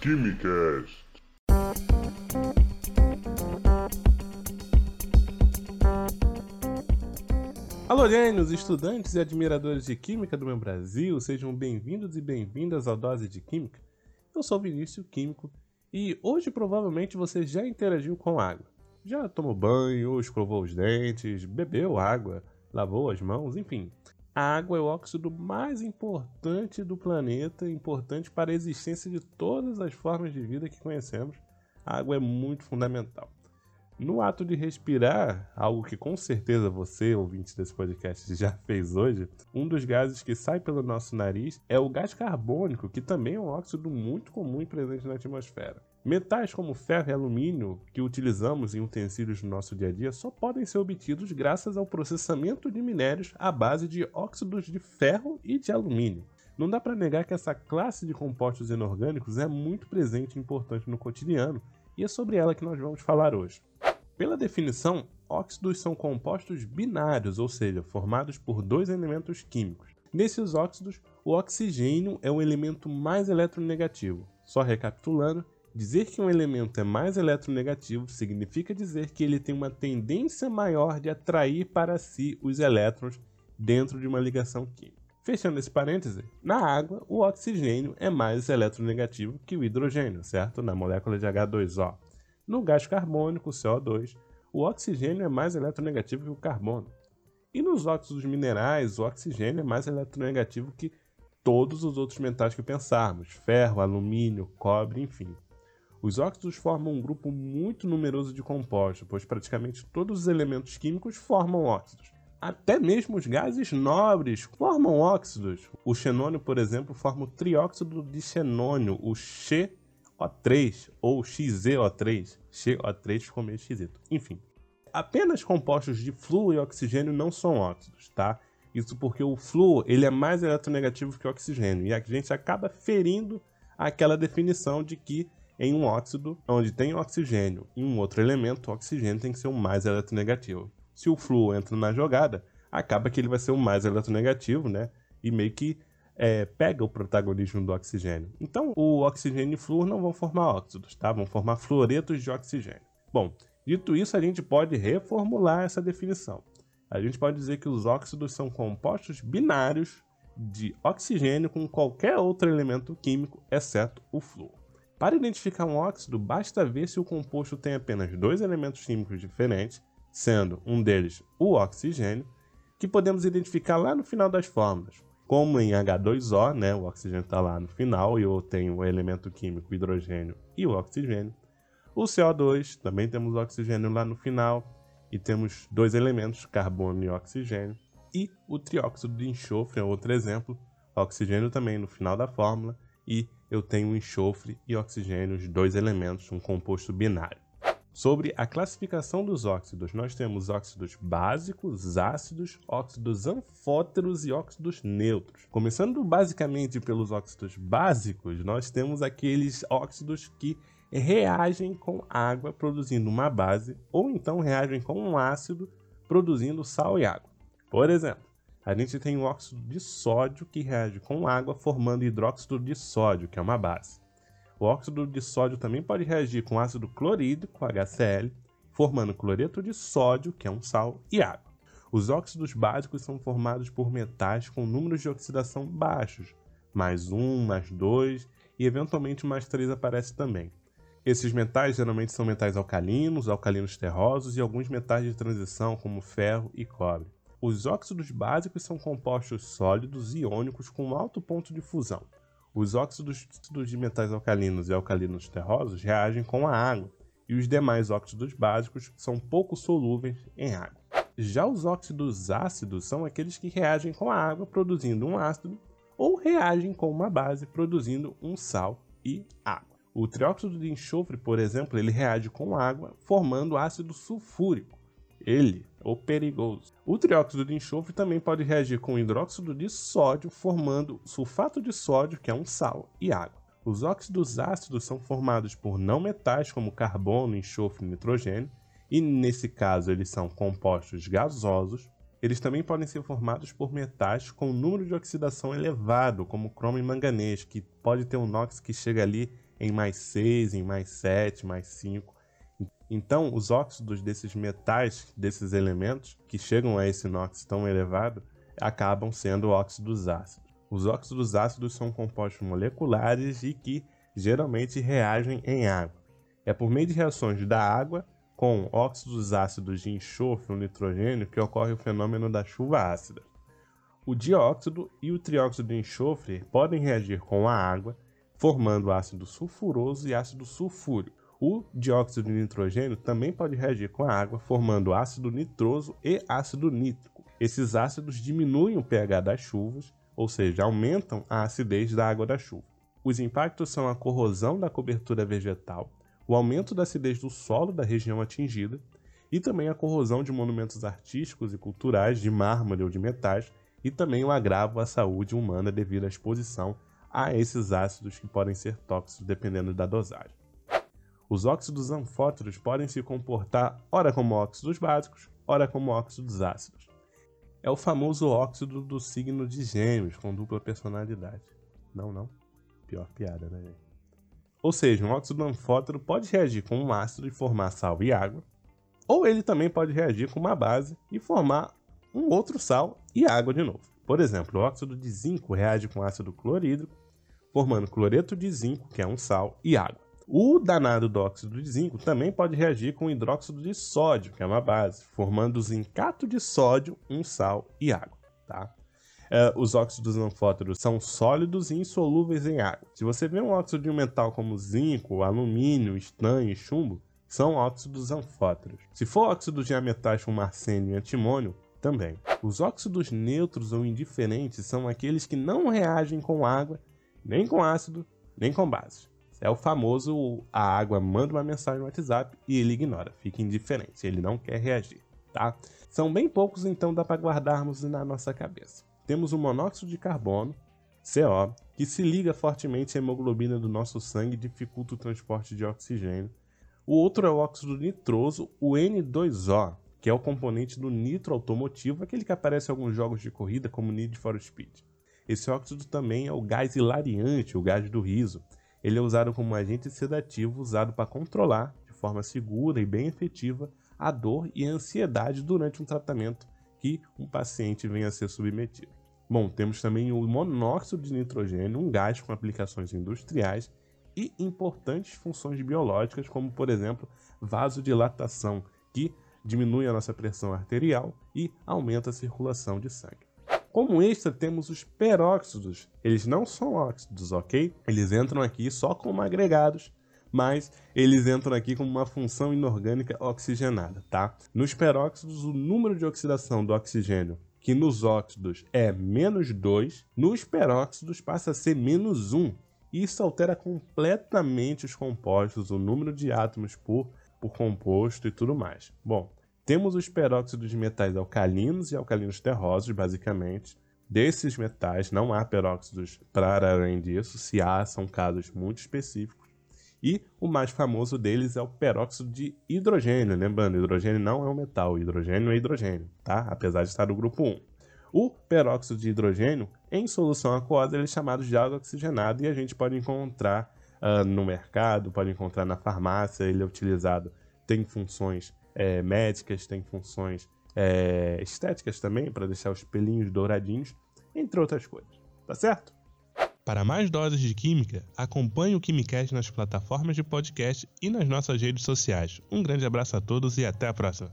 Quimicast. Alô, gênios, estudantes e admiradores de Química do meu Brasil, sejam bem-vindos e bem-vindas ao Dose de Química. Eu sou Vinícius Químico e hoje provavelmente você já interagiu com água. Já tomou banho, escovou os dentes, bebeu água, lavou as mãos, enfim. A água é o óxido mais importante do planeta, importante para a existência de todas as formas de vida que conhecemos. A água é muito fundamental. No ato de respirar, algo que com certeza você, ouvinte desse podcast, já fez hoje, um dos gases que sai pelo nosso nariz é o gás carbônico, que também é um óxido muito comum e presente na atmosfera. Metais como ferro e alumínio, que utilizamos em utensílios no nosso dia a dia, só podem ser obtidos graças ao processamento de minérios à base de óxidos de ferro e de alumínio. Não dá para negar que essa classe de compostos inorgânicos é muito presente e importante no cotidiano, e é sobre ela que nós vamos falar hoje. Pela definição, óxidos são compostos binários, ou seja, formados por dois elementos químicos. Nesses óxidos, o oxigênio é o elemento mais eletronegativo. Só recapitulando, Dizer que um elemento é mais eletronegativo significa dizer que ele tem uma tendência maior de atrair para si os elétrons dentro de uma ligação química. Fechando esse parêntese, na água, o oxigênio é mais eletronegativo que o hidrogênio, certo? Na molécula de H2O. No gás carbônico, CO2, o oxigênio é mais eletronegativo que o carbono. E nos óxidos minerais, o oxigênio é mais eletronegativo que todos os outros metais que pensarmos: ferro, alumínio, cobre, enfim. Os óxidos formam um grupo muito numeroso de compostos, pois praticamente todos os elementos químicos formam óxidos. Até mesmo os gases nobres formam óxidos. O xenônio, por exemplo, forma o trióxido de xenônio, o XO3 ou XeO3. XO3 ficou meio esquisito. Enfim, apenas compostos de flúor e oxigênio não são óxidos, tá? Isso porque o flúor ele é mais eletronegativo que o oxigênio e a gente acaba ferindo aquela definição de que em um óxido onde tem oxigênio e um outro elemento, o oxigênio tem que ser o mais eletronegativo. Se o flúor entra na jogada, acaba que ele vai ser o mais eletronegativo, né? E meio que é, pega o protagonismo do oxigênio. Então, o oxigênio e flúor não vão formar óxidos, tá? Vão formar fluoretos de oxigênio. Bom, dito isso, a gente pode reformular essa definição. A gente pode dizer que os óxidos são compostos binários de oxigênio com qualquer outro elemento químico, exceto o flúor. Para identificar um óxido, basta ver se o composto tem apenas dois elementos químicos diferentes, sendo um deles o oxigênio, que podemos identificar lá no final das fórmulas. Como em H2O, né, o oxigênio está lá no final e eu tenho o elemento químico hidrogênio e o oxigênio. O CO2, também temos oxigênio lá no final e temos dois elementos, carbono e oxigênio. E o trióxido de enxofre é outro exemplo, oxigênio também no final da fórmula e eu tenho enxofre e oxigênio, os dois elementos, um composto binário. Sobre a classificação dos óxidos, nós temos óxidos básicos, ácidos, óxidos anfóteros e óxidos neutros. Começando basicamente pelos óxidos básicos, nós temos aqueles óxidos que reagem com água produzindo uma base, ou então reagem com um ácido produzindo sal e água. Por exemplo, a gente tem o óxido de sódio que reage com água formando hidróxido de sódio, que é uma base. O óxido de sódio também pode reagir com ácido clorídrico, HCl, formando cloreto de sódio, que é um sal, e água. Os óxidos básicos são formados por metais com números de oxidação baixos, mais um, mais dois e eventualmente mais três aparece também. Esses metais geralmente são metais alcalinos, alcalinos terrosos e alguns metais de transição como ferro e cobre. Os óxidos básicos são compostos sólidos iônicos com alto ponto de fusão. Os óxidos de metais alcalinos e alcalinos terrosos reagem com a água, e os demais óxidos básicos são pouco solúveis em água. Já os óxidos ácidos são aqueles que reagem com a água produzindo um ácido ou reagem com uma base produzindo um sal e água. O trióxido de enxofre, por exemplo, ele reage com água formando ácido sulfúrico. Ele ou perigoso. O trióxido de enxofre também pode reagir com hidróxido de sódio, formando sulfato de sódio, que é um sal, e água. Os óxidos ácidos são formados por não metais como carbono, enxofre e nitrogênio, e nesse caso eles são compostos gasosos. Eles também podem ser formados por metais com número de oxidação elevado, como cromo e manganês, que pode ter um NOx que chega ali em mais 6, em mais 7, mais 5. Então, os óxidos desses metais, desses elementos, que chegam a esse NOx tão elevado, acabam sendo óxidos ácidos. Os óxidos ácidos são compostos moleculares e que geralmente reagem em água. É por meio de reações da água com óxidos ácidos de enxofre ou nitrogênio que ocorre o fenômeno da chuva ácida. O dióxido e o trióxido de enxofre podem reagir com a água, formando ácido sulfuroso e ácido sulfúrico. O dióxido de nitrogênio também pode reagir com a água, formando ácido nitroso e ácido nítrico. Esses ácidos diminuem o pH das chuvas, ou seja, aumentam a acidez da água da chuva. Os impactos são a corrosão da cobertura vegetal, o aumento da acidez do solo da região atingida e também a corrosão de monumentos artísticos e culturais de mármore ou de metais e também o agravo à saúde humana devido à exposição a esses ácidos que podem ser tóxicos dependendo da dosagem. Os óxidos anfóteros podem se comportar ora como óxidos básicos, ora como óxidos ácidos. É o famoso óxido do signo de Gêmeos com dupla personalidade. Não, não. Pior piada, né, gente? Ou seja, um óxido anfótero pode reagir com um ácido e formar sal e água, ou ele também pode reagir com uma base e formar um outro sal e água de novo. Por exemplo, o óxido de zinco reage com ácido clorídrico, formando cloreto de zinco, que é um sal, e água. O danado do óxido de zinco também pode reagir com hidróxido de sódio, que é uma base, formando zincato de sódio, um sal e água. Tá? É, os óxidos anfóteros são sólidos e insolúveis em água. Se você vê um óxido de um metal como zinco, alumínio, estanho e chumbo, são óxidos anfóteros. Se for óxido de metais como arsênio e antimônio, também. Os óxidos neutros ou indiferentes são aqueles que não reagem com água, nem com ácido, nem com base. É o famoso a água manda uma mensagem no WhatsApp e ele ignora, fica indiferente, ele não quer reagir, tá? São bem poucos, então dá para guardarmos na nossa cabeça. Temos o monóxido de carbono, CO, que se liga fortemente à hemoglobina do nosso sangue e dificulta o transporte de oxigênio. O outro é o óxido nitroso, o N2O, que é o componente do nitro automotivo, aquele que aparece em alguns jogos de corrida como Need for Speed. Esse óxido também é o gás hilariante, o gás do riso, ele é usado como um agente sedativo usado para controlar, de forma segura e bem efetiva, a dor e a ansiedade durante um tratamento que um paciente venha a ser submetido. Bom, temos também o monóxido de nitrogênio, um gás com aplicações industriais e importantes funções biológicas, como por exemplo vasodilatação, que diminui a nossa pressão arterial e aumenta a circulação de sangue. Como extra, temos os peróxidos. Eles não são óxidos, ok? Eles entram aqui só como agregados, mas eles entram aqui como uma função inorgânica oxigenada, tá? Nos peróxidos, o número de oxidação do oxigênio, que nos óxidos é menos 2, nos peróxidos passa a ser menos 1. Isso altera completamente os compostos, o número de átomos por, por composto e tudo mais. Bom, temos os peróxidos de metais alcalinos e alcalinos terrosos, basicamente. Desses metais não há peróxidos para além disso, se há, são casos muito específicos. E o mais famoso deles é o peróxido de hidrogênio. Lembrando, hidrogênio não é um metal, hidrogênio é hidrogênio, tá? Apesar de estar no grupo 1. O peróxido de hidrogênio, em solução aquosa, ele é chamado de água oxigenada e a gente pode encontrar uh, no mercado, pode encontrar na farmácia, ele é utilizado, tem funções é, médicas, tem funções é, estéticas também, para deixar os pelinhos douradinhos, entre outras coisas. Tá certo? Para mais doses de química, acompanhe o Quimicast nas plataformas de podcast e nas nossas redes sociais. Um grande abraço a todos e até a próxima.